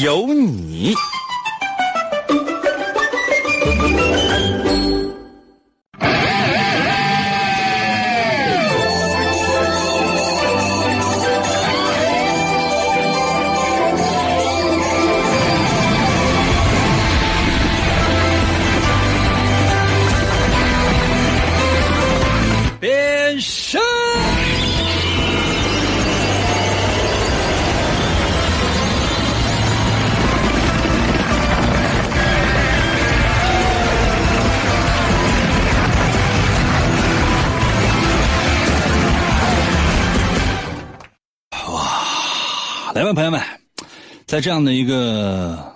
有你。朋友们，在这样的一个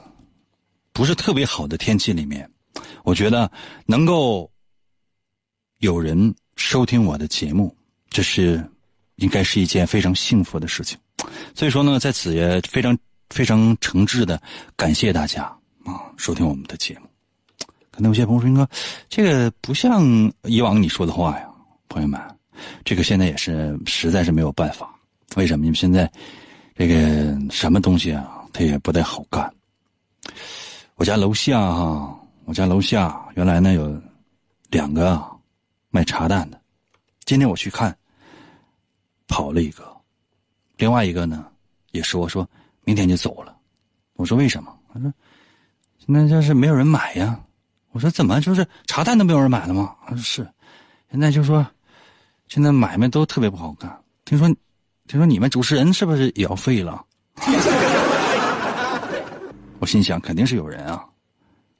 不是特别好的天气里面，我觉得能够有人收听我的节目，这是应该是一件非常幸福的事情。所以说呢，在此也非常非常诚挚的感谢大家啊，收听我们的节目。可能有些朋友说：“哥，这个不像以往你说的话呀。”朋友们，这个现在也是实在是没有办法。为什么？因为现在这个什么东西啊，它也不太好干。我家楼下哈，我家楼下原来呢有两个卖茶蛋的，今天我去看，跑了一个，另外一个呢也说说明天就走了。我说为什么？他说现在就是没有人买呀。我说怎么就是茶蛋都没有人买了吗？他说是，现在就说现在买卖都特别不好干。听说听说你们主持人是不是也要废了？我心想肯定是有人啊，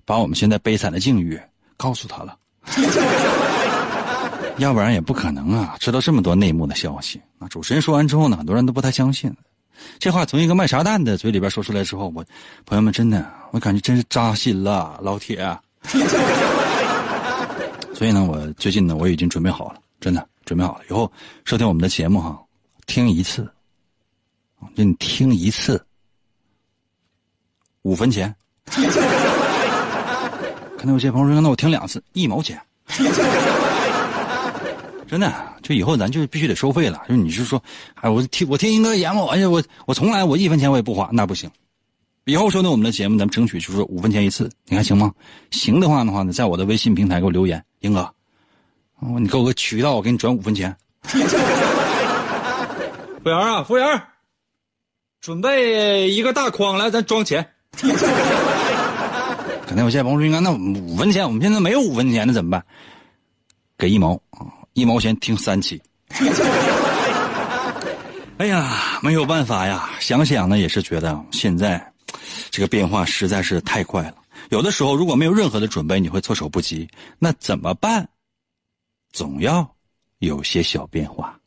把我们现在悲惨的境遇告诉他了，要不然也不可能啊，知道这么多内幕的消息。那主持人说完之后呢，很多人都不太相信。这话从一个卖茶蛋的嘴里边说出来之后，我朋友们真的，我感觉真是扎心了，老铁。所以呢，我最近呢，我已经准备好了，真的准备好了。以后收听我们的节目哈，听一次，就你听一次，五分钱。可能有些朋友说，那我听两次，一毛钱。真的，就以后咱就必须得收费了。就你是说，哎，我听我听英哥节目，哎呀，我我从来我一分钱我也不花，那不行。以后收听我们的节目，咱们争取就是五分钱一次，你看行吗？行的话的话呢，在我的微信平台给我留言，英哥，你给我个渠道，我给你转五分钱。服务员啊，服务员，准备一个大筐来，咱装钱。可能有些朋友说，那五分钱，我们现在没有五分钱，那怎么办？给一毛啊，一毛钱听三期。哎呀，没有办法呀，想想呢也是觉得现在。这个变化实在是太快了，有的时候如果没有任何的准备，你会措手不及。那怎么办？总要有些小变化。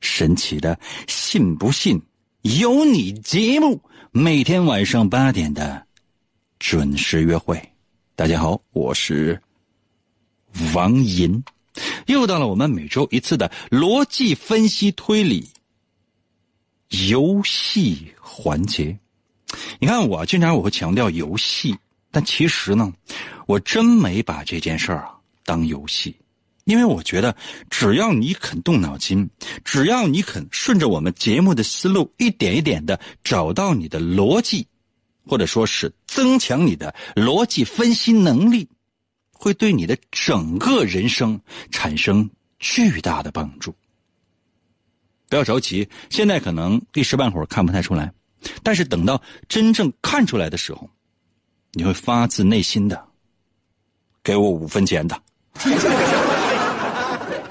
神奇的，信不信由你节目，每天晚上八点的准时约会。大家好，我是王银，又到了我们每周一次的逻辑分析推理游戏环节。你看，我经常我会强调游戏，但其实呢，我真没把这件事儿啊当游戏，因为我觉得，只要你肯动脑筋，只要你肯顺着我们节目的思路，一点一点的找到你的逻辑，或者说是增强你的逻辑分析能力，会对你的整个人生产生巨大的帮助。不要着急，现在可能一时半会儿看不太出来。但是等到真正看出来的时候，你会发自内心的给我五分钱的。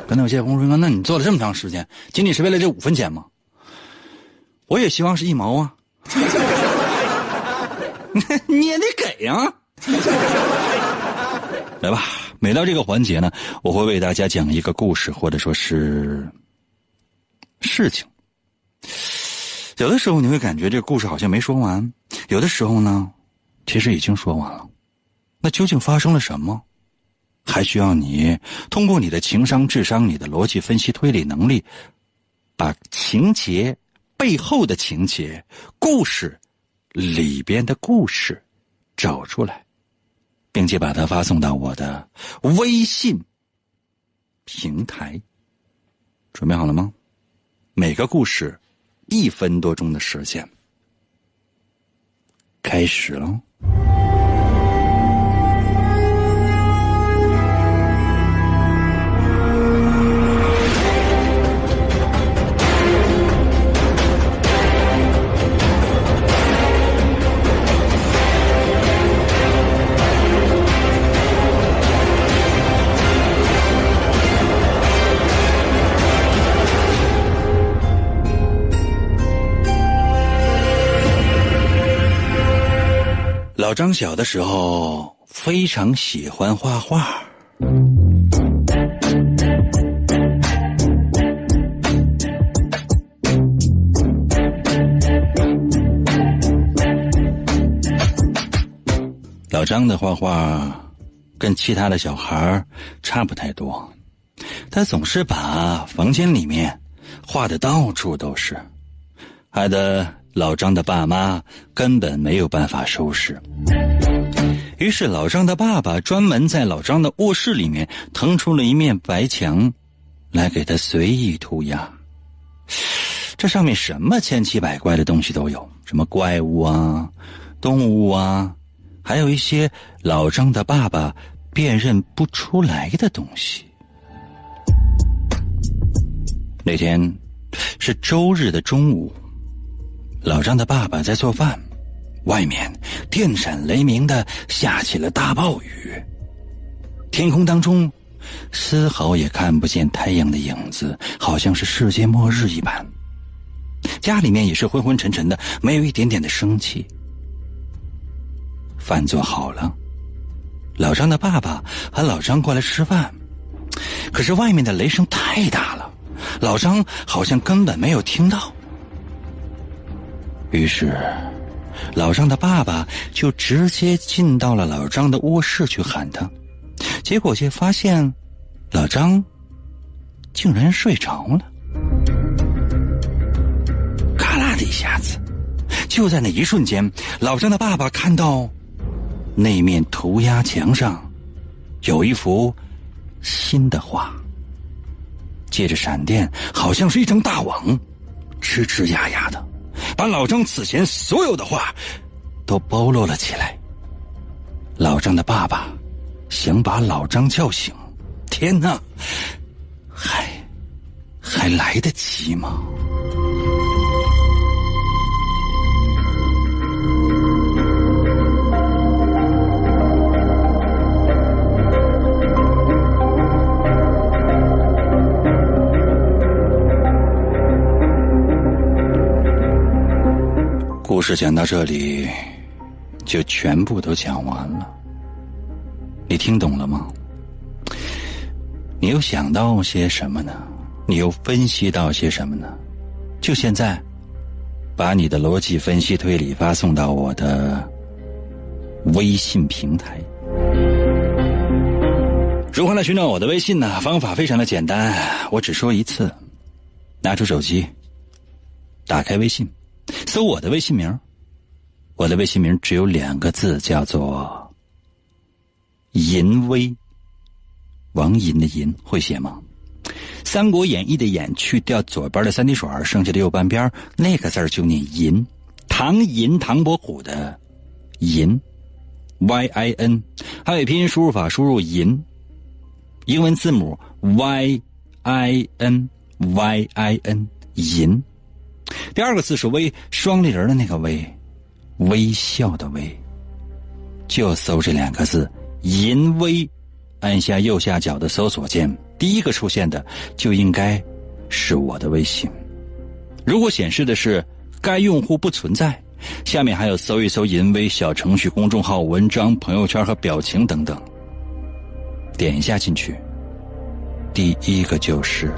刚才有些朋友说：“那你做了这么长时间，仅仅是为了这五分钱吗？”我也希望是一毛啊！你也得给啊！来吧，每到这个环节呢，我会为大家讲一个故事，或者说是事情。有的时候你会感觉这个故事好像没说完，有的时候呢，其实已经说完了。那究竟发生了什么？还需要你通过你的情商、智商、你的逻辑分析、推理能力，把情节背后的情节、故事里边的故事找出来，并且把它发送到我的微信平台。准备好了吗？每个故事一分多钟的时间，开始了。老张小的时候非常喜欢画画。老张的画画跟其他的小孩差不太多，他总是把房间里面画的到处都是，害得。老张的爸妈根本没有办法收拾，于是老张的爸爸专门在老张的卧室里面腾出了一面白墙，来给他随意涂鸦。这上面什么千奇百怪的东西都有，什么怪物啊、动物啊，还有一些老张的爸爸辨认不出来的东西。那天是周日的中午。老张的爸爸在做饭，外面电闪雷鸣的下起了大暴雨，天空当中丝毫也看不见太阳的影子，好像是世界末日一般。家里面也是昏昏沉沉的，没有一点点的生气。饭做好了，老张的爸爸喊老张过来吃饭，可是外面的雷声太大了，老张好像根本没有听到。于是，老张的爸爸就直接进到了老张的卧室去喊他，结果却发现，老张竟然睡着了。咔啦的一下子，就在那一瞬间，老张的爸爸看到那面涂鸦墙上有一幅新的画，借着闪电，好像是一张大网，吱吱呀呀的。把老张此前所有的话都包罗了起来。老张的爸爸想把老张叫醒，天哪，还还来得及吗？故事讲到这里，就全部都讲完了。你听懂了吗？你又想到些什么呢？你又分析到些什么呢？就现在，把你的逻辑分析推理发送到我的微信平台。如何来寻找我的微信呢？方法非常的简单，我只说一次：拿出手机，打开微信。搜我的微信名，我的微信名只有两个字，叫做“淫威”。王淫的淫会写吗？《三国演义》的演去掉左边的三滴水，剩下的右半边那个字就念淫。唐寅唐伯虎的淫，Y I N，汉语拼音输入法输入淫，英文字母 Y I N Y I N 淫。第二个字是“微”，双立人的那个“微”，微笑的“微”，就搜这两个字“淫微”，按下右下角的搜索键，第一个出现的就应该是我的微信。如果显示的是该用户不存在，下面还有搜一搜“淫微”小程序、公众号、文章、朋友圈和表情等等，点一下进去，第一个就是。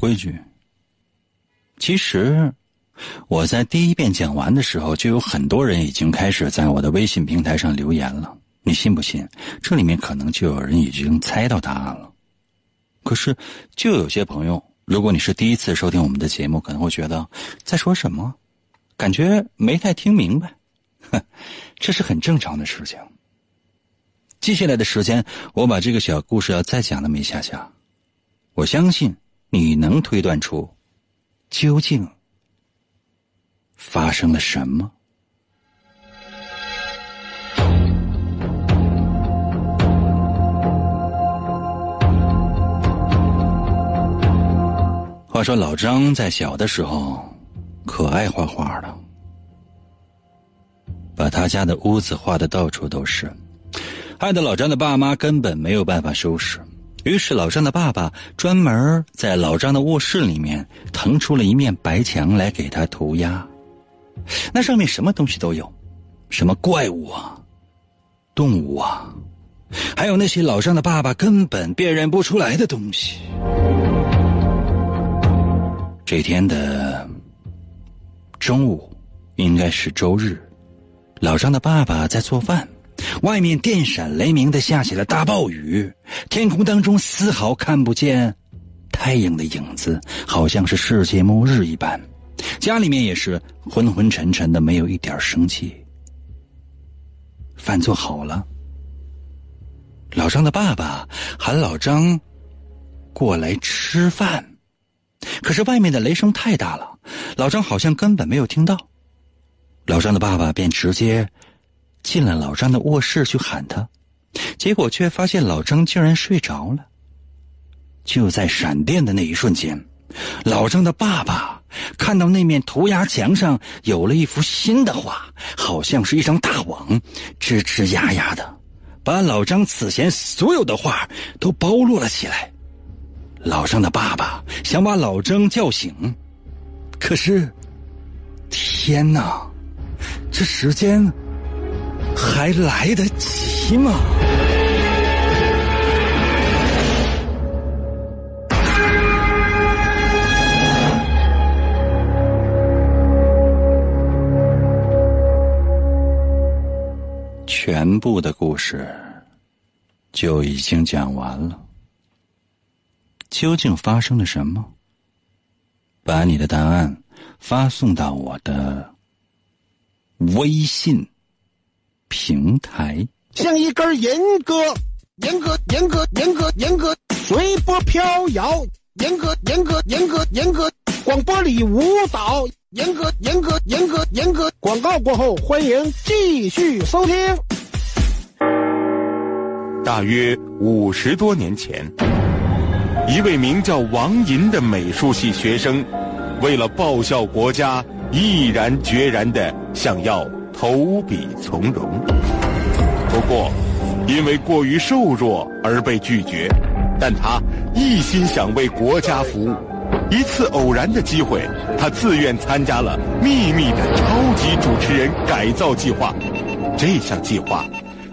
规矩。其实，我在第一遍讲完的时候，就有很多人已经开始在我的微信平台上留言了。你信不信？这里面可能就有人已经猜到答案了。可是，就有些朋友，如果你是第一次收听我们的节目，可能会觉得在说什么，感觉没太听明白。哼 这是很正常的事情。接下来的时间，我把这个小故事要再讲那么一下下，我相信你能推断出究竟发生了什么。话说老张在小的时候可爱画画了，把他家的屋子画的到处都是，害得老张的爸妈根本没有办法收拾。于是老张的爸爸专门在老张的卧室里面腾出了一面白墙来给他涂鸦，那上面什么东西都有，什么怪物啊、动物啊，还有那些老张的爸爸根本辨认不出来的东西。这天的中午，应该是周日，老张的爸爸在做饭，外面电闪雷鸣的下起了大暴雨，天空当中丝毫看不见太阳的影子，好像是世界末日一般。家里面也是昏昏沉沉的，没有一点生气。饭做好了，老张的爸爸喊老张过来吃饭。可是外面的雷声太大了，老张好像根本没有听到。老张的爸爸便直接进了老张的卧室去喊他，结果却发现老张竟然睡着了。就在闪电的那一瞬间，老张的爸爸看到那面涂鸦墙上有了一幅新的画，好像是一张大网，吱吱呀呀的，把老张此前所有的画都包罗了起来。老张的爸爸想把老张叫醒，可是，天哪，这时间还来得及吗？全部的故事就已经讲完了。究竟发生了什么？把你的答案发送到我的微信平台。像一根严歌，严格严格严格严格随波飘摇，严格严格严格严格广播里舞蹈，严格严格严格严格。广告过后，欢迎继续收听。大约五十多年前。一位名叫王银的美术系学生，为了报效国家，毅然决然的想要投笔从戎。不过，因为过于瘦弱而被拒绝。但他一心想为国家服务。一次偶然的机会，他自愿参加了秘密的超级主持人改造计划。这项计划。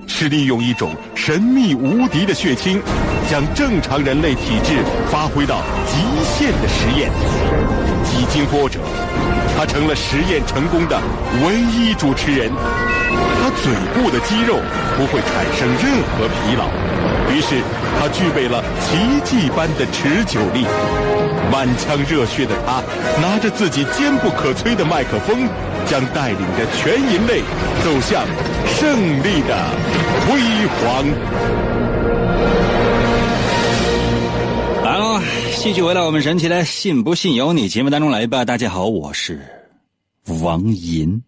是利用一种神秘无敌的血清，将正常人类体质发挥到极限的实验。几经波折，他成了实验成功的唯一主持人。他嘴部的肌肉不会产生任何疲劳，于是他具备了奇迹般的持久力。满腔热血的他，拿着自己坚不可摧的麦克风。将带领着全人类走向胜利的辉煌。来了，继续回到我们神奇的“信不信由你”节目当中来吧。大家好，我是王银。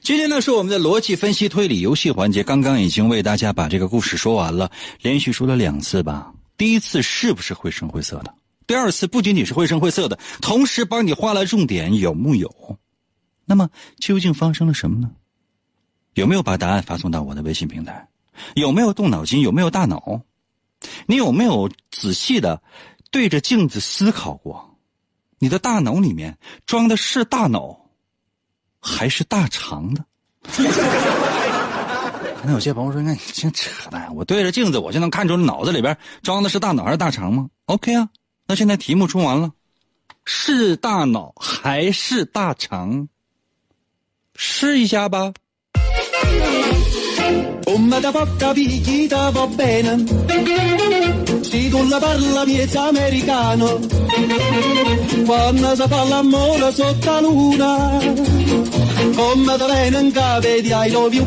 今天呢是我们的逻辑分析推理游戏环节，刚刚已经为大家把这个故事说完了，连续说了两次吧。第一次是不是绘声绘色的？第二次不仅仅是绘声绘色的，同时帮你画了重点，有木有？那么究竟发生了什么呢？有没有把答案发送到我的微信平台？有没有动脑筋？有没有大脑？你有没有仔细的对着镜子思考过？你的大脑里面装的是大脑，还是大肠的？那有些朋友说：“那你净扯淡！我对着镜子，我就能看出脑子里边装的是大脑还是大肠吗？”OK 啊，那现在题目出完了，是大脑还是大肠？试一下吧。Come da porca picchita va bene. Se tu la parla miezza americano. Quando si fa l'amore sotto la luna Come da bene in cave di I love you.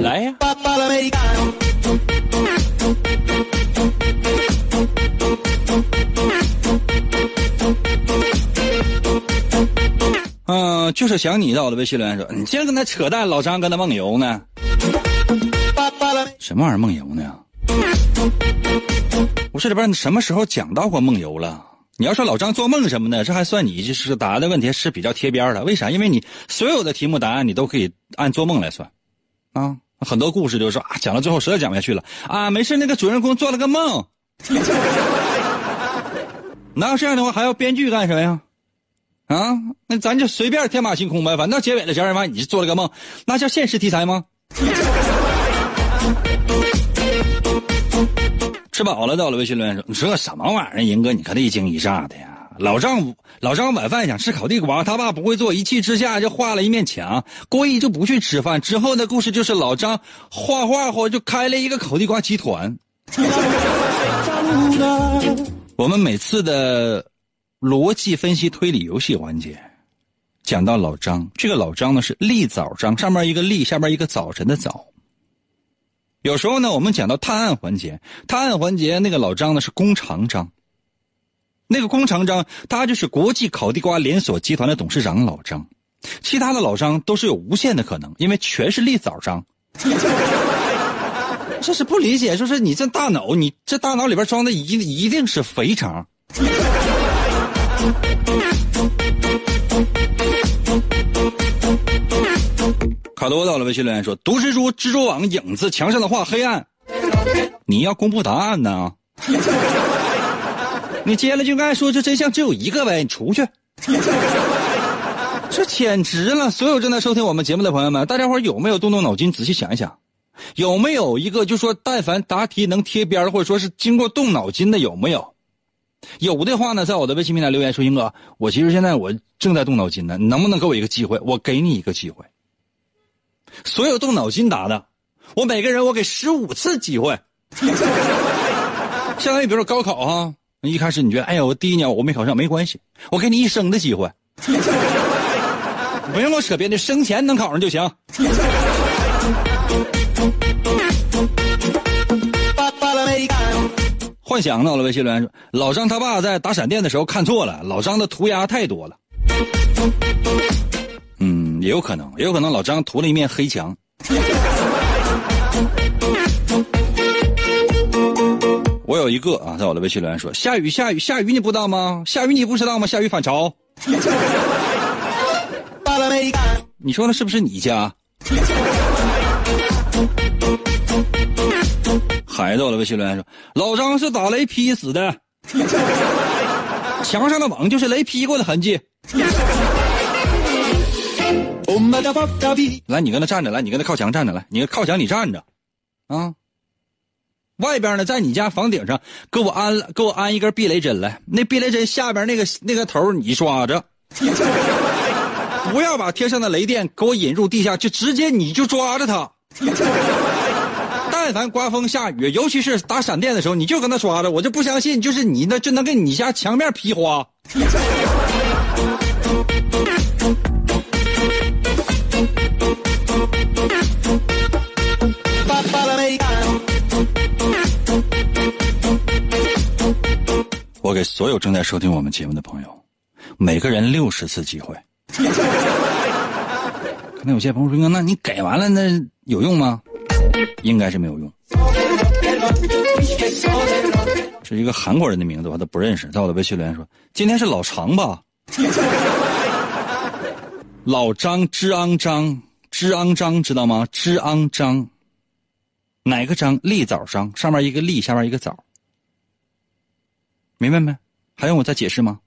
来呀！Papà l'americano 就是想你到我的微信留言说，你净跟他扯淡，老张跟他梦游呢，什么玩意儿梦游呢？我这里边什么时候讲到过梦游了？你要说老张做梦什么的，这还算你就是答案的问题是比较贴边的。为啥？因为你所有的题目答案你都可以按做梦来算，啊，很多故事就是说啊，讲到最后实在讲不下去了啊，没事，那个主人公做了个梦。哪有这样的话还要编剧干什么呀？啊，那咱就随便天马行空呗，反正到结尾的时候，妈你是做了个梦，那叫现实题材吗？吃饱了，到了微信留言说：“你说什么玩意儿？银哥，你可得一惊一乍的呀！老张，老张晚饭想吃烤地瓜，他爸不会做，一气之下就画了一面墙，故意就不去吃饭。之后的故事就是老张画画后就开了一个烤地瓜集团。我们每次的逻辑分析推理游戏环节，讲到老张，这个老张呢是立早张，上面一个立，下面一个早晨的早。有时候呢，我们讲到探案环节，探案环节那个老张呢是弓长张，那个弓长张他就是国际烤地瓜连锁集团的董事长老张，其他的老张都是有无限的可能，因为全是立早张。这是不理解，就是你这大脑，你这大脑里边装的一一定是肥肠。卡多到了微信留言说：“毒蜘蛛、蜘蛛网、影子，墙上的画黑暗。”你要公布答案呢？你接了就该说这真相只有一个呗，你出去。这简直了！所有正在收听我们节目的朋友们，大家伙有没有动动脑筋，仔细想一想，有没有一个就说但凡答题能贴边或者说是经过动脑筋的有没有？有的话呢，在我的微信平台留言说：“英哥，我其实现在我正在动脑筋呢，你能不能给我一个机会？我给你一个机会。所有动脑筋答的，我每个人我给十五次机会。相当于比如说高考哈，一开始你觉得哎呀我第一年我没考上没关系，我给你一生的机会，不用跟我扯别的，生前能考上就行。幻想到了微信留言说，老张他爸在打闪电的时候看错了，老张的涂鸦太多了。嗯，也有可能，也有可能老张涂了一面黑墙。我有一个啊，在我的微信留言说，下雨下雨下雨，你不知道吗？下雨你不知道吗？下雨反潮，你说的是不是你家？孩子，我的微信留言说，老张是打雷劈死的，墙上的网就是雷劈过的痕迹。来，你跟他站着，来，你跟他靠墙站着，来，你靠墙你站着，啊。外边呢，在你家房顶上给我安了，给我安一根避雷针来。那避雷针下边那个那个头你抓着，不要把天上的雷电给我引入地下，就直接你就抓着它。但凡刮风下雨，尤其是打闪电的时候，你就跟他刷着，我就不相信，就是你那就能给你家墙面劈花。我给所有正在收听我们节目的朋友，每个人六十次机会。可能有些朋友说：“那你给完了，那有用吗？”应该是没有用。是一个韩国人的名字，我都不认识。在我的微信留言说：“今天是老常吧？” 老张之昂张之昂张知道吗？之昂张，哪个张？立枣张，上面一个立，下面一个枣。明白没？还用我再解释吗？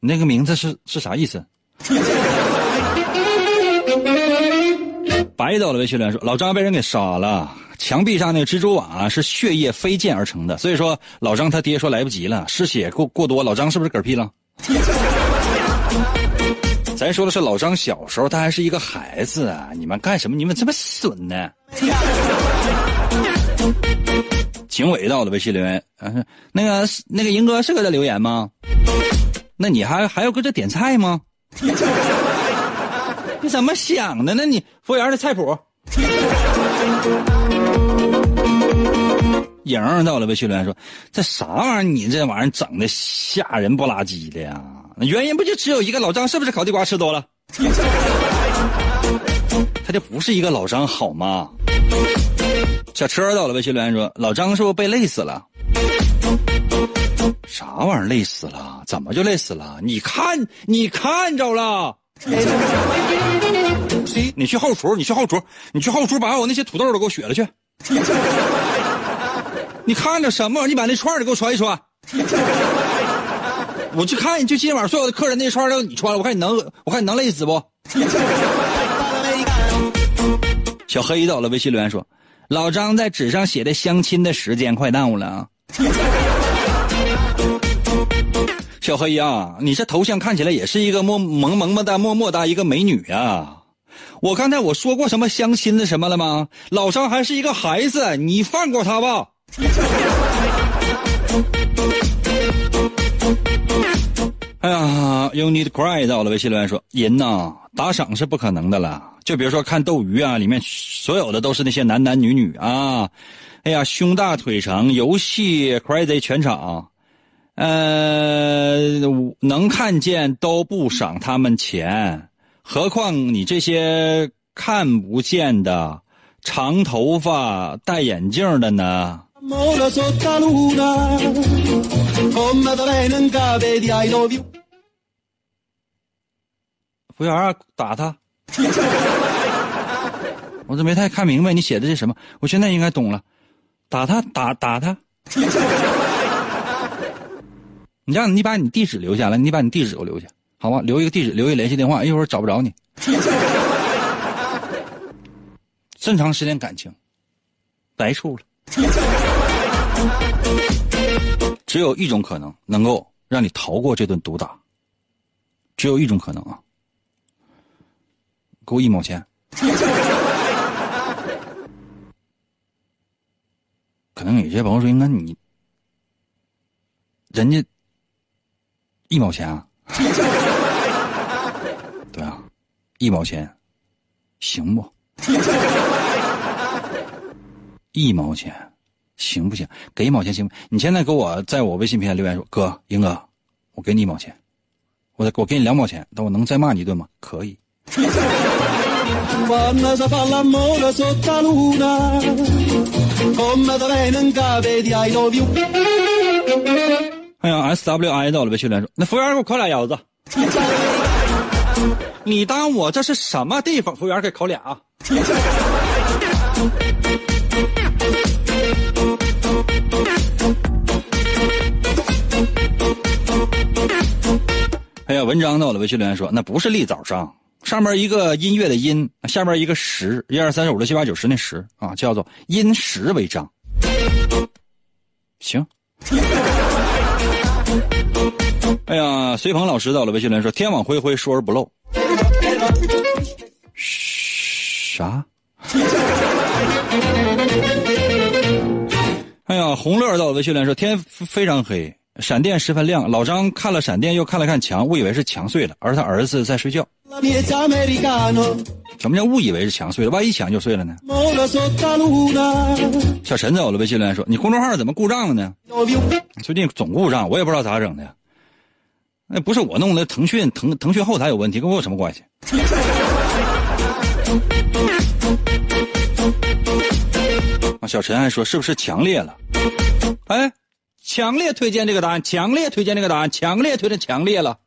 你那个名字是是啥意思？白到了微信留言说，老张被人给杀了，墙壁上那个蜘蛛网啊是血液飞溅而成的，所以说老张他爹说来不及了，失血过过多，老张是不是嗝屁了？咱说的是老张小时候，他还是一个孩子啊！你们干什么？你们这么损呢？警伟到了微信留言，嗯，那个那个银哥是搁这留言吗？那你还还要搁这点菜吗？怎么想的呢？你服务员的菜谱。莹儿到了微信留言说：“这啥玩意儿？你这玩意儿整的吓人不拉几的呀？原因不就只有一个老张？是不是烤地瓜吃多了？他就不是一个老张好吗？”小车到了微信留言说：“老张是不是被累死了？啥玩意儿累死了？怎么就累死了？你看，你看着了。”你去后厨，你去后厨，你去后厨把我那些土豆都给我削了去。你看着什么？你把那串儿给我穿一穿。我去看，就今晚所有的客人那串儿都你穿了，我看你能，我看你能累死不？小黑到了微信留言说：“老张在纸上写的相亲的时间快耽误了啊。”小黑呀，你这头像看起来也是一个么萌萌萌哒、默默哒一个美女呀。我刚才我说过什么相亲的什么了吗？老张还是一个孩子，你放过他吧。哎呀，You need cry 到了微信留言说，人呐，打赏是不可能的了。就比如说看斗鱼啊，里面所有的都是那些男男女女啊。哎呀，胸大腿长，游戏 crazy 全场。呃，能看见都不赏他们钱，何况你这些看不见的、长头发、戴眼镜的呢？服务员，打他！我这没太看明白你写的这什么，我现在应该懂了，打他，打打他。你让你把你地址留下来，你把你地址给我留下，好吧？留一个地址，留一个联系电话，一会儿找不着你。这么长时间感情，白处了。只有一种可能能够让你逃过这顿毒打，只有一种可能啊！给我一毛钱。可能有些朋友说：“应该你人家。”一毛钱啊？对啊，一毛钱，行不？一毛钱，行不行？给一毛钱行不？你现在给我在我微信平台留言说：“哥，英哥，我给你一毛钱，我我给你两毛钱，但我能再骂你一顿吗？可以。”哎呀，S W I 到了，微信连说，那服务员给我烤俩腰子。你当我这是什么地方？服务员给烤俩。哎呀，文章到了，微信留言说，那不是立早上，上面一个音乐的音，下面一个十，一二三四五六七八九十那十啊，叫做因十为章。行。哎呀，随鹏老师到了，微信来说：“天网恢恢，疏而不漏。”啥？哎呀，红乐到了，微信来说：“天非常黑，闪电十分亮。”老张看了闪电，又看了看墙，误以为是墙碎了，而他儿子在睡觉。什么叫误以为是墙碎了？万一墙就碎了呢？小陈在我的微信留言说：“你公众号怎么故障了呢？最近总故障，我也不知道咋整的。”那不是我弄的，腾讯腾腾讯后台有问题，跟我有什么关系？啊，小陈还说是不是强烈了？哎，强烈推荐这个答案，强烈推荐这个答案，强烈推荐强烈了。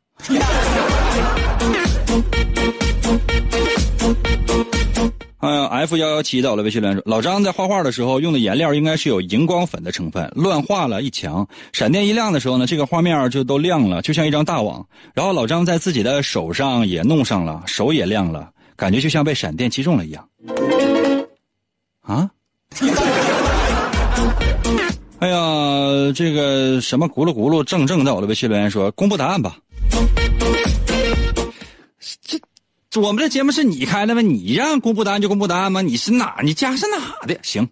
哎呀，F 幺幺七到了微信留言说，老张在画画的时候用的颜料应该是有荧光粉的成分，乱画了一墙。闪电一亮的时候呢，这个画面就都亮了，就像一张大网。然后老张在自己的手上也弄上了，手也亮了。感觉就像被闪电击中了一样。啊？哎呀，这个什么咕噜咕噜正正在我的微信留言说公布答案吧。我们这节目是你开的吗？你让公布答案就公布答案吗？你是哪？你家是哪的？行。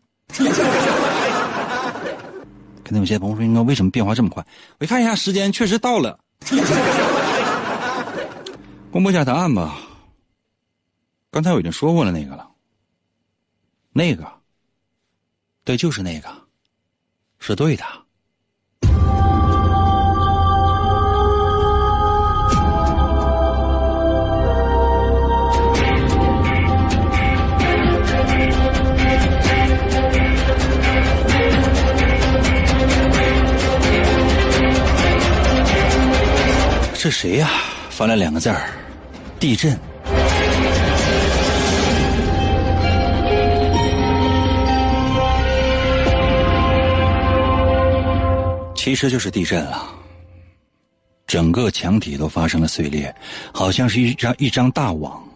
可能有些朋友说：“应该为什么变化这么快？”我一看一下时间，确实到了。公布一下答案吧。刚才我已经说过了那个了。那个，对，就是那个，是对的。这谁呀？发来两个字儿：地震。其实就是地震了，整个墙体都发生了碎裂，好像是一张一张大网。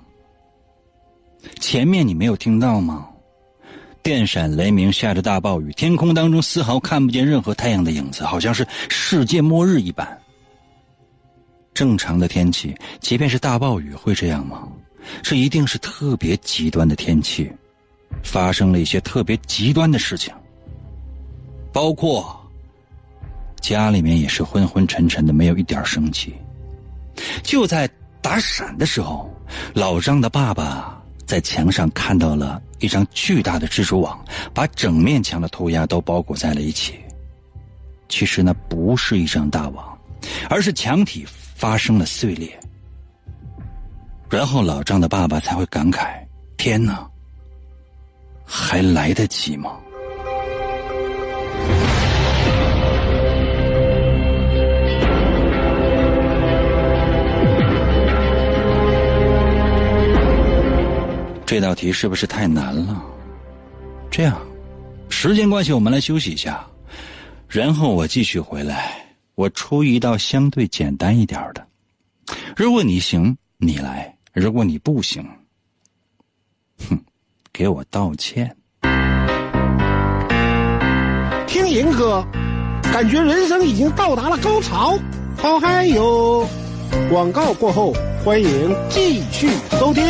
前面你没有听到吗？电闪雷鸣，下着大暴雨，天空当中丝毫看不见任何太阳的影子，好像是世界末日一般。正常的天气，即便是大暴雨，会这样吗？这一定是特别极端的天气，发生了一些特别极端的事情，包括家里面也是昏昏沉沉的，没有一点生气。就在打闪的时候，老张的爸爸在墙上看到了一张巨大的蜘蛛网，把整面墙的涂鸦都包裹在了一起。其实那不是一张大网，而是墙体。发生了碎裂，然后老张的爸爸才会感慨：“天哪，还来得及吗？”这道题是不是太难了？这样，时间关系，我们来休息一下，然后我继续回来。我出一道相对简单一点的，如果你行，你来；如果你不行，哼，给我道歉。听银哥，感觉人生已经到达了高潮，好嗨哟！广告过后，欢迎继续收听。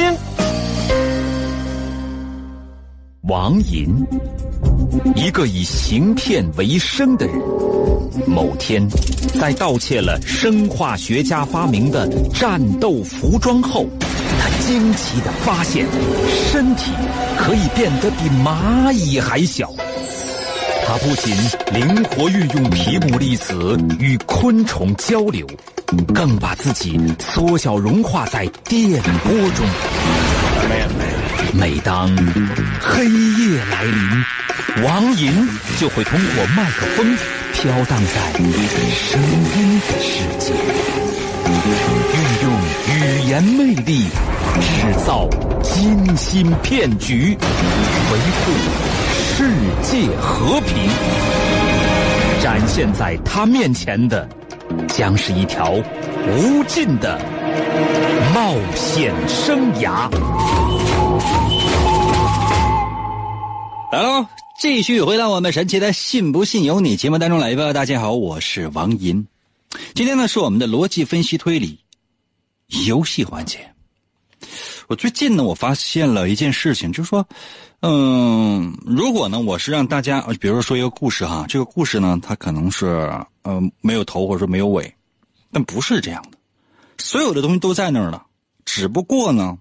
王银，一个以行骗为生的人。某天，在盗窃了生化学家发明的战斗服装后，他惊奇的发现，身体可以变得比蚂蚁还小。他不仅灵活运用皮姆粒子与昆虫交流，更把自己缩小融化在电波中。每当黑夜来临，王银就会通过麦克风飘荡在声音的世界，运用语言魅力制造精心骗局，维护世界和平。展现在他面前的，将是一条无尽的冒险生涯。来喽，继续回到我们神奇的“信不信由你”节目当中来吧。大家好，我是王银，今天呢是我们的逻辑分析推理游戏环节。我最近呢，我发现了一件事情，就是说，嗯，如果呢，我是让大家，比如说说一个故事哈，这个故事呢，它可能是嗯没有头或者说没有尾，但不是这样的，所有的东西都在那儿了，只不过呢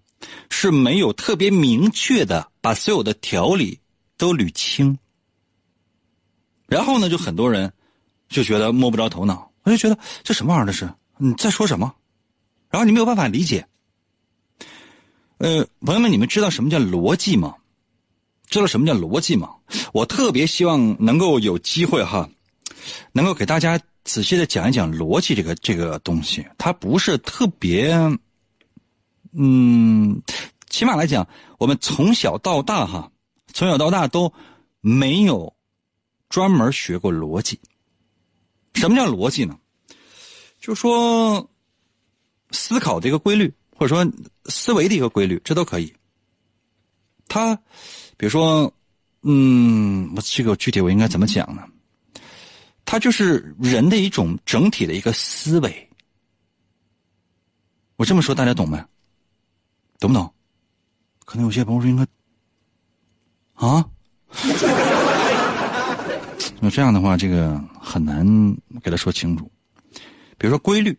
是没有特别明确的把所有的条理。都捋清，然后呢，就很多人就觉得摸不着头脑，我就觉得这什么玩意儿？这是你在说什么？然后你没有办法理解。呃，朋友们，你们知道什么叫逻辑吗？知道什么叫逻辑吗？我特别希望能够有机会哈，能够给大家仔细的讲一讲逻辑这个这个东西。它不是特别，嗯，起码来讲，我们从小到大哈。从小到大都没有专门学过逻辑。什么叫逻辑呢？就说思考的一个规律，或者说思维的一个规律，这都可以。他，比如说，嗯，我这个具体我应该怎么讲呢？它就是人的一种整体的一个思维。我这么说大家懂没？懂不懂？可能有些朋友说应该啊，那这样的话，这个很难给他说清楚。比如说规律，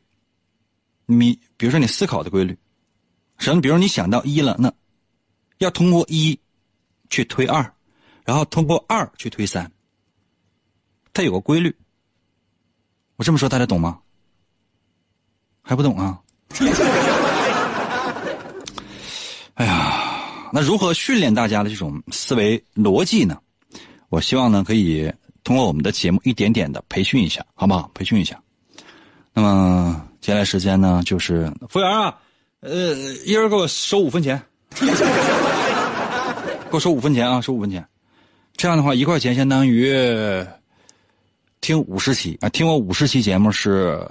你比如说你思考的规律，什么？比如你想到一了，那要通过一去推二，然后通过二去推三，它有个规律。我这么说大家懂吗？还不懂啊？哎呀，那如何训练大家的这种思维逻辑呢？我希望呢可以通过我们的节目一点点的培训一下，好不好？培训一下。那么接下来时间呢，就是服务员啊，呃，一人给我收五分钱，给我收五分钱啊，收五分钱。这样的话，一块钱相当于听五十期啊，听我五十期节目是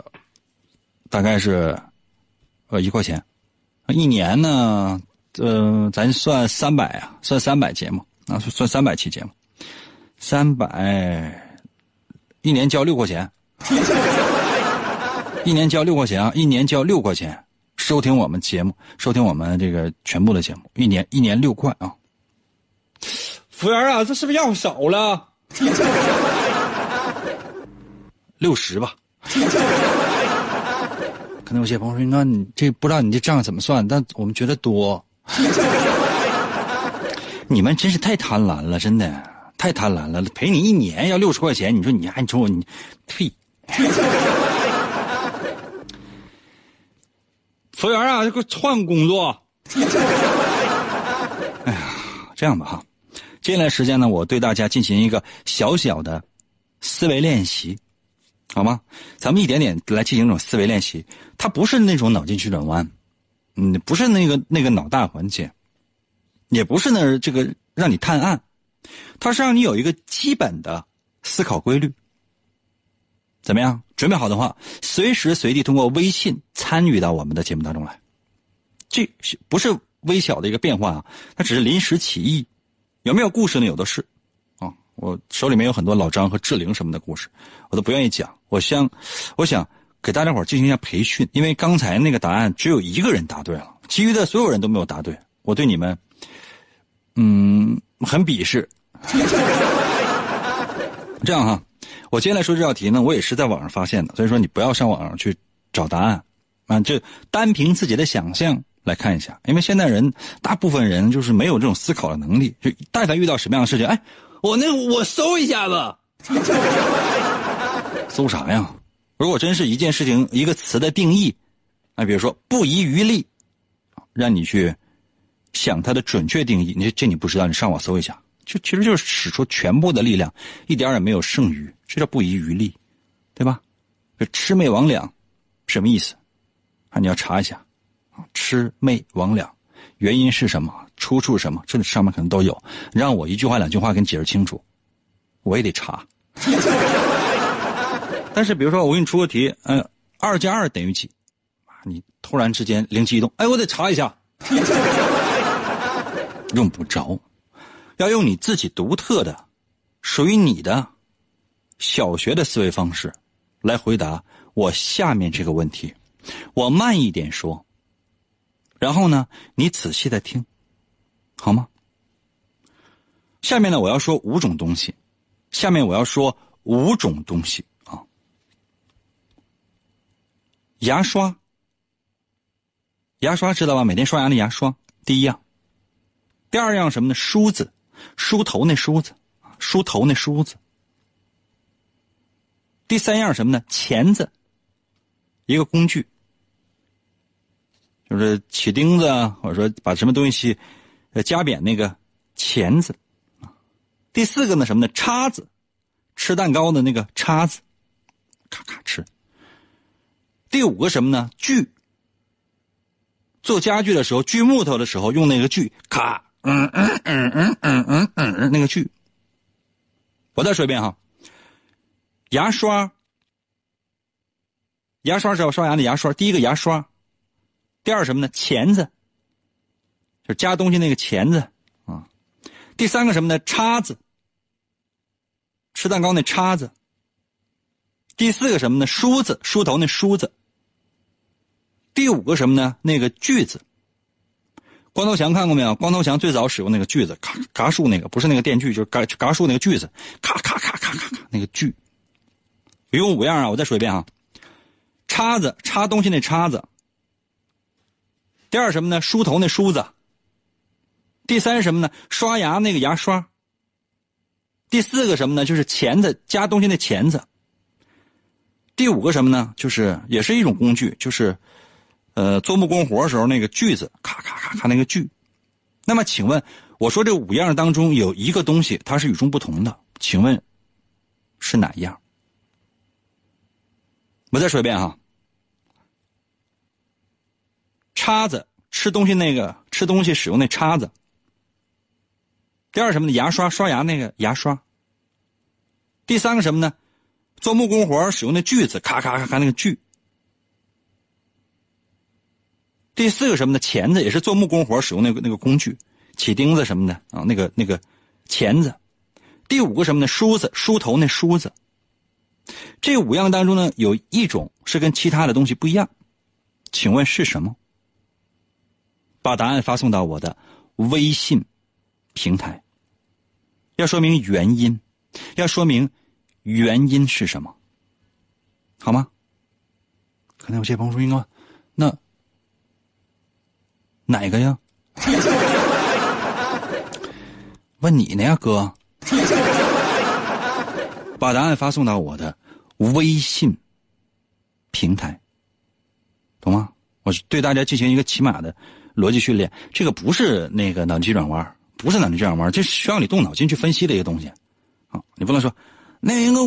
大概是呃一块钱，一年呢，呃，咱算三百啊，算三百节目啊，算三百期节目，三百一年交六块钱。一年交六块钱啊！一年交六块钱，收听我们节目，收听我们这个全部的节目，一年一年六块啊！服务员啊，这是不是要少了？六十吧。可能有些朋友说：“那你这不知道你这账怎么算？”但我们觉得多。你们真是太贪婪了，真的太贪婪了！赔你一年要六十块钱，你说你还你说我你，呸！服务员啊，给我换工作。哎呀，这样吧哈，接下来时间呢，我对大家进行一个小小的思维练习，好吗？咱们一点点来进行这种思维练习。它不是那种脑筋急转弯，嗯，不是那个那个脑大环节，也不是那这个让你探案，它是让你有一个基本的思考规律。怎么样？准备好的话，随时随地通过微信参与到我们的节目当中来。这是不是微小的一个变化啊，它只是临时起意。有没有故事呢？有的是。啊，我手里面有很多老张和志玲什么的故事，我都不愿意讲。我想，我想给大家伙进行一下培训，因为刚才那个答案只有一个人答对了，其余的所有人都没有答对。我对你们，嗯，很鄙视。这样哈。我接下来说这道题呢，我也是在网上发现的，所以说你不要上网上去找答案，啊，就单凭自己的想象来看一下，因为现在人大部分人就是没有这种思考的能力，就但凡遇到什么样的事情，哎，我那我搜一下子，搜啥呀？如果真是一件事情一个词的定义，啊，比如说不遗余力，让你去想它的准确定义，你这你不知道，你上网搜一下。就其实就是使出全部的力量，一点也没有剩余，这叫不遗余力，对吧？这魑魅魍魉什么意思？啊，你要查一下，魑魅魍魉原因是什么？出处什么？这上面可能都有。让我一句话两句话给你解释清楚，我也得查。但是比如说我给你出个题，嗯，二加二等于几？你突然之间灵机一动，哎，我得查一下，用不着。要用你自己独特的、属于你的小学的思维方式来回答我下面这个问题。我慢一点说，然后呢，你仔细的听，好吗？下面呢，我要说五种东西。下面我要说五种东西啊。牙刷，牙刷知道吧？每天刷牙的牙刷，第一样。第二样什么呢？梳子。梳头那梳子，梳头那梳子。第三样什么呢？钳子，一个工具，就是起钉子啊，或者说把什么东西呃夹扁那个钳子。第四个呢什么呢？叉子，吃蛋糕的那个叉子，咔咔吃。第五个什么呢？锯，做家具的时候锯木头的时候用那个锯，咔。嗯嗯嗯嗯嗯嗯嗯，那个锯。我再说一遍哈，牙刷，牙刷是要刷牙的牙刷。第一个牙刷，第二什么呢？钳子，就夹东西那个钳子啊。第三个什么呢？叉子，吃蛋糕那叉子。第四个什么呢？梳子，梳头那梳子。第五个什么呢？那个锯子。光头强看过没有？光头强最早使用那个锯子，咔嘎树那个，不是那个电锯，就是嘎嘎树那个锯子，咔咔咔咔咔咔那个锯。一共五样啊，我再说一遍啊。叉子，插东西那叉子。第二什么呢？梳头那梳子。第三什么呢？刷牙那个牙刷。第四个什么呢？就是钳子，夹东西那钳子。第五个什么呢？就是也是一种工具，就是，呃，做木工活时候那个锯子，咔咔咔咔那个锯。那么，请问，我说这五样当中有一个东西它是与众不同的，请问是哪一样？我再说一遍哈。叉子，吃东西那个吃东西使用那叉子。第二什么呢？牙刷，刷牙那个牙刷。第三个什么呢？做木工活使用的锯子，咔咔咔咔那个锯。第四个什么呢？钳子也是做木工活使用那个那个工具，起钉子什么的啊，那个那个钳子。第五个什么呢？梳子，梳头那梳子。这五样当中呢，有一种是跟其他的东西不一样，请问是什么？把答案发送到我的微信平台。要说明原因，要说明原因是什么，好吗？可能有些朋友说：“英哥，那哪个呀？”问你呢呀，哥。把答案发送到我的微信平台，懂吗？我是对大家进行一个起码的逻辑训练。这个不是那个脑筋急转弯，不是脑筋急转弯，这是需要你动脑筋去分析的一个东西。啊，你不能说那个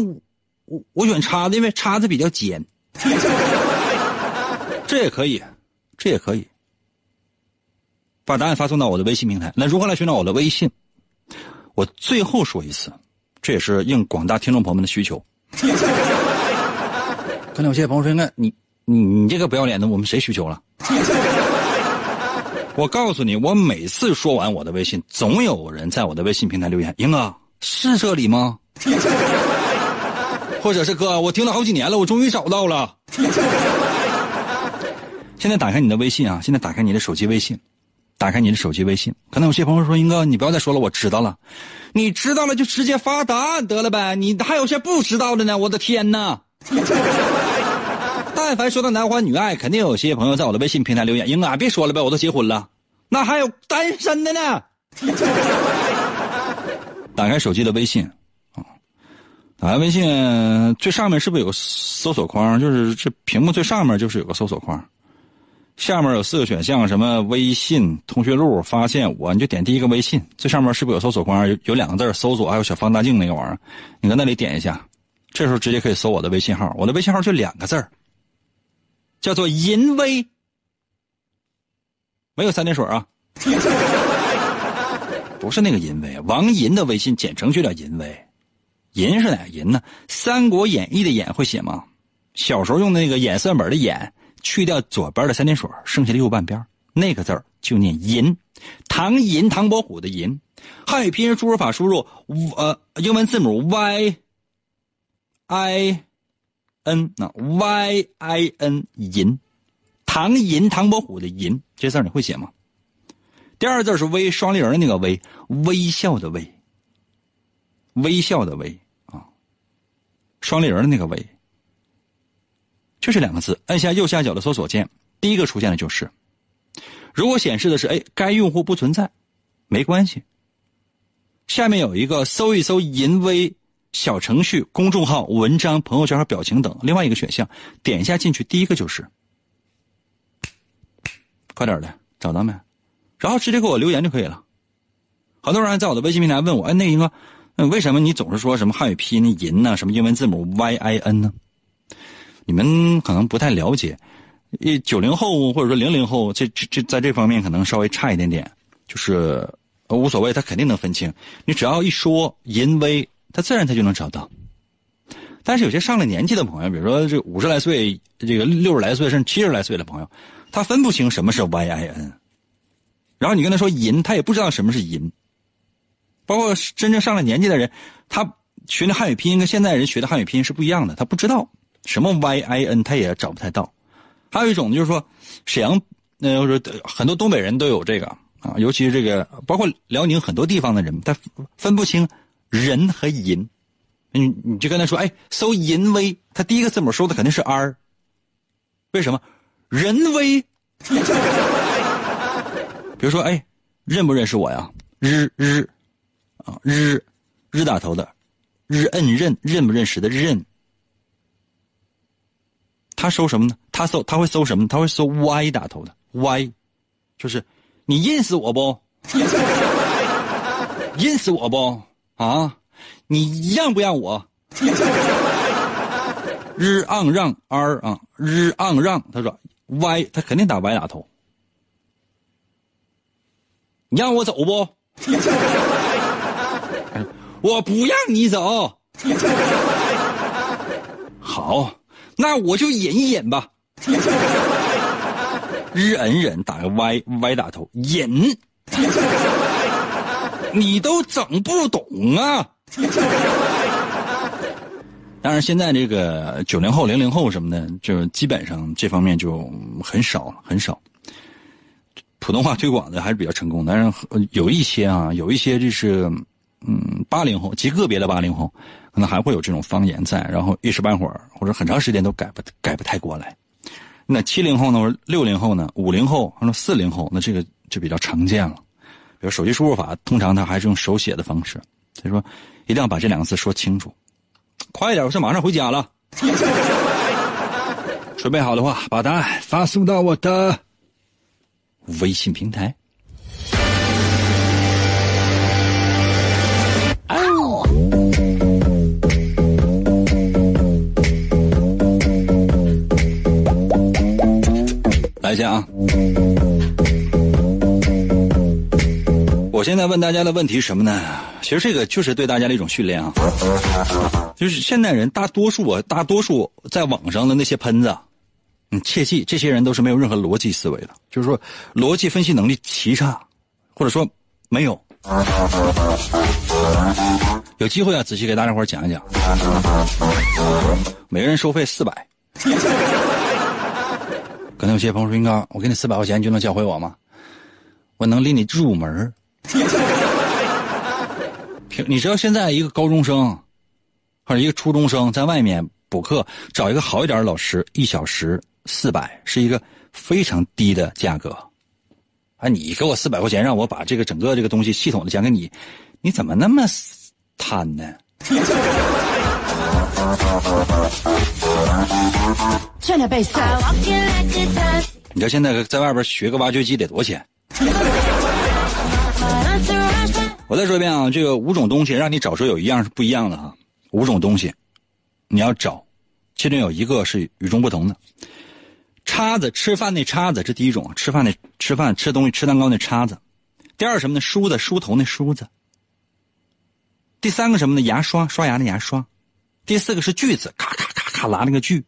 我我选叉子，因为叉子比较尖。这也可以，这也可以。把答案发送到我的微信平台。那如何来寻找我的微信？我最后说一次。这也是应广大听众朋友们的需求。可能有些朋友说：“那你你你这个不要脸的，我们谁需求了？” 我告诉你，我每次说完我的微信，总有人在我的微信平台留言：“英哥，是这里吗？” 或者是哥，我听了好几年了，我终于找到了。现在打开你的微信啊！现在打开你的手机微信。打开你的手机微信，可能有些朋友说：“英哥，你不要再说了，我知道了。你知道了就直接发答案得了呗，你还有些不知道的呢。”我的天哪！但凡说到男欢女爱，肯定有些朋友在我的微信平台留言：“英哥，别说了呗，我都结婚了。”那还有单身的呢。打开手机的微信啊，打开微信最上面是不是有个搜索框？就是这屏幕最上面就是有个搜索框。下面有四个选项，什么微信、同学录、发现我，你就点第一个微信，最上面是不是有搜索框？有有两个字搜索，还有小放大镜那个玩意儿，你搁那里点一下，这时候直接可以搜我的微信号。我的微信号就两个字叫做“淫威”，没有三点水啊，不是那个淫威，王银的微信简称就叫淫威。银是哪个银呢？《三国演义》的演会写吗？小时候用的那个演算本的演。去掉左边的三点水，剩下的右半边那个字就念“银”，唐寅唐伯虎的“寅”，汉语拼音输入法输入呃英文字母 y i n 那 y i n 银，唐寅唐伯虎的“寅”这字你会写吗？第二字是微双立人的那个微，微笑的微，微笑的微啊，双立人的那个微。就这两个字，按下右下角的搜索键，第一个出现的就是。如果显示的是哎，该用户不存在，没关系。下面有一个搜一搜“淫威”小程序、公众号、文章、朋友圈和表情等，另外一个选项，点一下进去，第一个就是。快点的，找到没？然后直接给我留言就可以了。好多人还在我的微信平台问我，哎，那个，为什么你总是说什么汉语拼音“淫”呢？什么英文字母 “y i n” 呢？你们可能不太了解，一九零后或者说零零后，这这这在这方面可能稍微差一点点，就是无所谓，他肯定能分清。你只要一说“淫威”，他自然他就能找到。但是有些上了年纪的朋友，比如说这五十来岁、这个六十来岁甚至七十来岁的朋友，他分不清什么是 y i n。然后你跟他说银，他也不知道什么是银。包括真正上了年纪的人，他学的汉语拼音跟现在人学的汉语拼音是不一样的，他不知道什么 y i n，他也找不太到。还有一种就是说，沈阳，呃，说很多东北人都有这个啊，尤其是这个，包括辽宁很多地方的人，他分不清人和银。你你就跟他说，哎，搜淫威，他第一个字母搜的肯定是 r。为什么？人威。比如说，哎，认不认识我呀？日日，啊日日打头的，日摁认认不认识的认。他搜什么呢？他搜他会搜什么？他会搜 y 打头的 y，就是你认识我不？认识我不？啊，你让不让我？日昂让 r 啊，日昂让，他说 y，他肯定打 y 打头。你让我走不？我不让你走。好，那我就忍一忍吧。日 恩忍打个 y y 打头，忍。你都整不懂啊！当然，现在这个九零后、零零后什么的，就基本上这方面就很少，很少。普通话推广的还是比较成功，但是有一些啊，有一些就是嗯八零后，极个别的八零后，可能还会有这种方言在，然后一时半会儿或者很长时间都改不改不太过来。那七零后呢，六零后呢，五零后，或者四零后，那这个就比较常见了。比如手机输入法，通常它还是用手写的方式，所以说一定要把这两个字说清楚。快点，我是马上回家了。准备好的话，把答案发送到我的微信平台。来一下啊！我现在问大家的问题是什么呢？其实这个就是对大家的一种训练啊。就是现代人大多数啊，大多数在网上的那些喷子，你，切记，这些人都是没有任何逻辑思维的，就是说逻辑分析能力极差，或者说没有。有机会啊，仔细给大家伙讲一讲。每个人收费四百。可能有些朋友说：“云哥，我给你四百块钱，你就能教会我吗？我能领你入门。”平，你知道现在一个高中生，或者一个初中生在外面补课，找一个好一点的老师，一小时四百，是一个非常低的价格。啊，你给我四百块钱，让我把这个整个这个东西系统的讲给你，你怎么那么贪呢？你知道现在在外边学个挖掘机得多少钱？我再说一遍啊，这个五种东西让你找出有一样是不一样的哈。五种东西，你要找，其中有一个是与众不同的。叉子，吃饭那叉子，这第一种，吃饭那吃饭吃东西吃蛋糕那叉子。第二什么呢？梳子，梳头那梳子。第三个什么呢？牙刷，刷牙的牙刷。第四个是锯子，咔咔咔咔拉那个锯。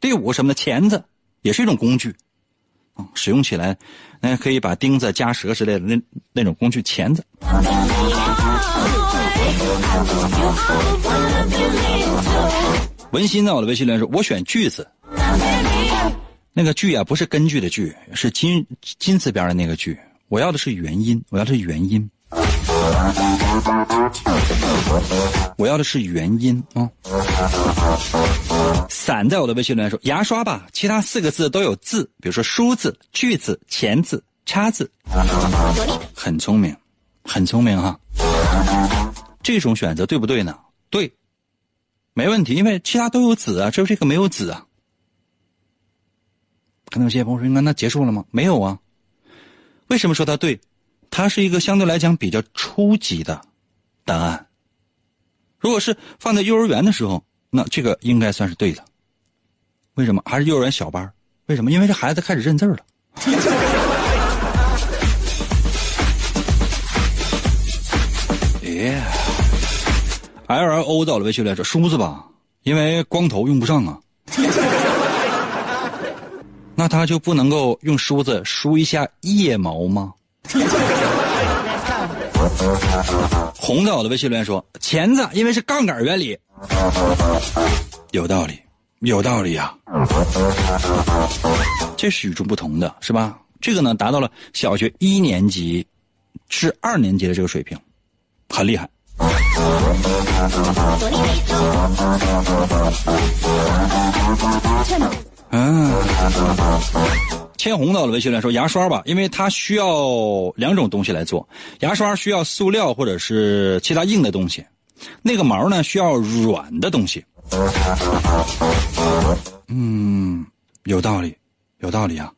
第五什么呢？钳子，也是一种工具，啊，使用起来，那可以把钉子、夹舌之类的那那种工具，钳子。文心在我的微信里面说：“我选锯子。”那个锯啊，不是根据的锯，是金金字边的那个锯。我要的是元音，我要的是元音。我要的是原因啊！散在我的微信里面说牙刷吧，其他四个字都有字，比如说梳子、锯子、钳子、叉子，很聪明，很聪明哈。这种选择对不对呢？对，没问题，因为其他都有子啊，只有这个没有子啊。可能有些朋友说：“那那结束了吗？”没有啊。为什么说它对？它是一个相对来讲比较初级的答案。如果是放在幼儿园的时候，那这个应该算是对的。为什么？还是幼儿园小班？为什么？因为这孩子开始认字了。耶，L L O 到了微信来说梳子吧，因为光头用不上啊。那他就不能够用梳子梳一下腋毛吗？红枣的微信留言说：“钳子，因为是杠杆原理，有道理，有道理呀、这是与众不同的，是吧？这个呢，达到了小学一年级至二年级的这个水平，很厉害。嗯，千红到了微信来说牙刷吧，因为它需要两种东西来做，牙刷需要塑料或者是其他硬的东西，那个毛呢需要软的东西。嗯，有道理，有道理啊。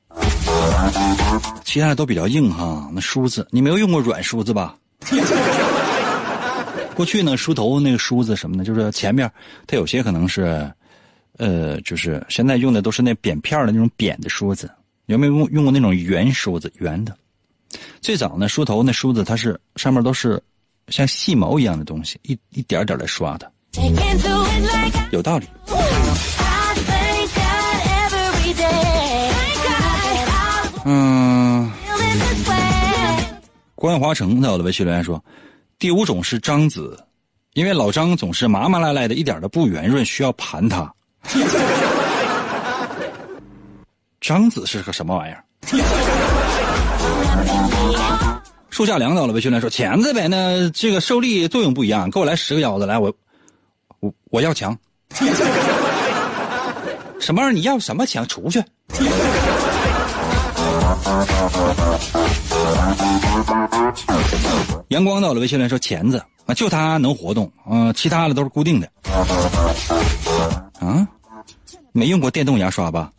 其他的都比较硬哈，那梳子你没有用过软梳子吧？过去呢，梳头那个梳子什么的，就是前面它有些可能是，呃，就是现在用的都是那扁片的那种扁的梳子。有没有用用过那种圆梳子，圆的？最早呢，梳头那梳子它是上面都是像细毛一样的东西，一一点点的刷的，有道理。嗯，关华成在我的微信留言说，第五种是张子，因为老张总是麻麻赖赖的，一点都不圆润，需要盘他。张子是个什么玩意儿？树下凉到了，微信留言说钳子呗，那这个受力作用不一样，给我来十个腰子，来我我我要强。什么玩意儿？你要什么强？出去！阳光到了，微信来说钳子啊，就它能活动，嗯、其他的都是固定的。啊，没用过电动牙刷吧？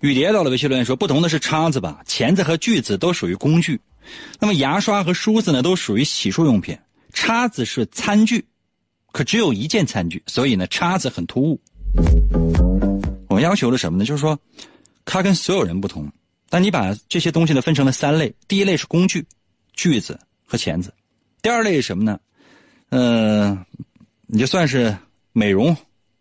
雨蝶到了，微信留言说不同的是叉子吧，钳子和锯子都属于工具，那么牙刷和梳子呢都属于洗漱用品，叉子是餐具，可只有一件餐具，所以呢叉子很突兀。我们要求的什么呢？就是说，它跟所有人不同，但你把这些东西呢分成了三类，第一类是工具，锯子和钳子，第二类是什么呢？嗯、你就算是美容、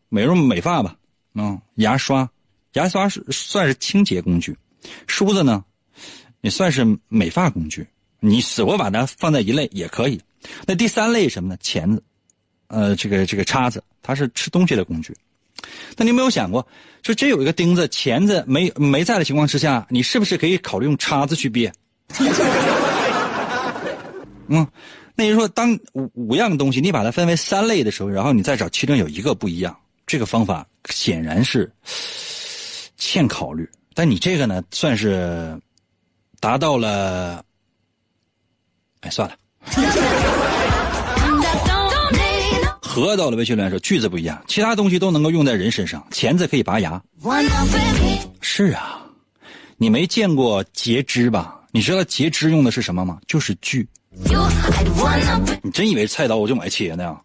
美容美发吧，嗯，牙刷，牙刷是算是清洁工具，梳子呢，也算是美发工具，你死活把它放在一类也可以。那第三类什么呢？钳子，呃，这个这个叉子，它是吃东西的工具。那你有没有想过，就真有一个钉子、钳子没没在的情况之下，你是不是可以考虑用叉子去憋？嗯，那你说，当五五样东西你把它分为三类的时候，然后你再找其中有一个不一样，这个方法显然是欠考虑。但你这个呢，算是达到了，哎，算了。河到了微信留言说，句子不一样，其他东西都能够用在人身上，钳子可以拔牙。是啊，你没见过截肢吧？你知道截肢用的是什么吗？就是锯。你真以为菜刀我就买切呢？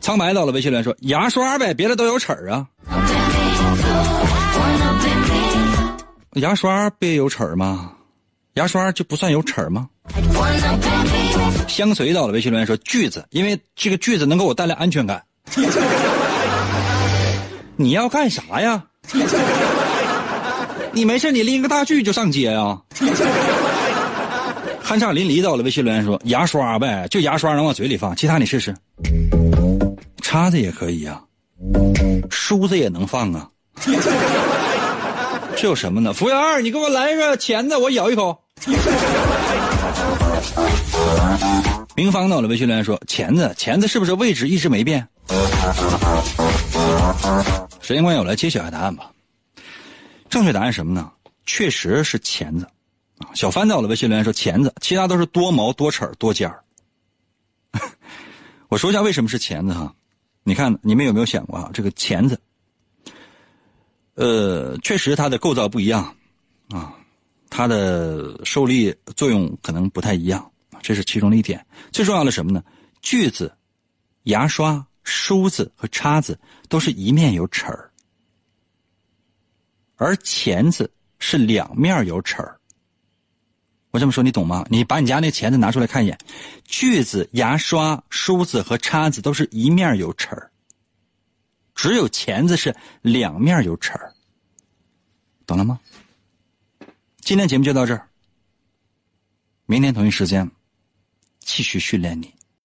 苍白到了微信留言说，牙刷呗，别的都有齿儿啊。牙刷别有齿儿吗？牙刷就不算有齿儿吗？相随到了微信留言说锯子，因为这个锯子能给我带来安全感。你要干啥呀？你没事，你拎个大锯就上街啊？酣畅淋漓到了微信留言说牙刷呗，就牙刷能往嘴里放，其他你试试。叉子也可以呀、梳子也能放啊。这有什么呢？服务员，你给我来一个钳子，我咬一口。明芳到了微信留言说：“钳子，钳子是不是位置一直没变？”时间关系，我来揭晓一下答案吧。正确答案什么呢？确实是钳子。小帆到了微信留言说钳子，其他都是多毛、多齿儿、多尖儿。我说一下为什么是钳子哈？你看你们有没有想过啊？这个钳子，呃，确实它的构造不一样啊，它的受力作用可能不太一样，这是其中的一点。最重要的什么呢？锯子、牙刷、梳子和叉子都是一面有齿儿，而钳子是两面有齿儿。这么说你懂吗？你把你家那钳子拿出来看一眼，锯子、牙刷、梳子和叉子都是一面有齿儿，只有钳子是两面有齿儿，懂了吗？今天节目就到这儿，明天同一时间继续训练你。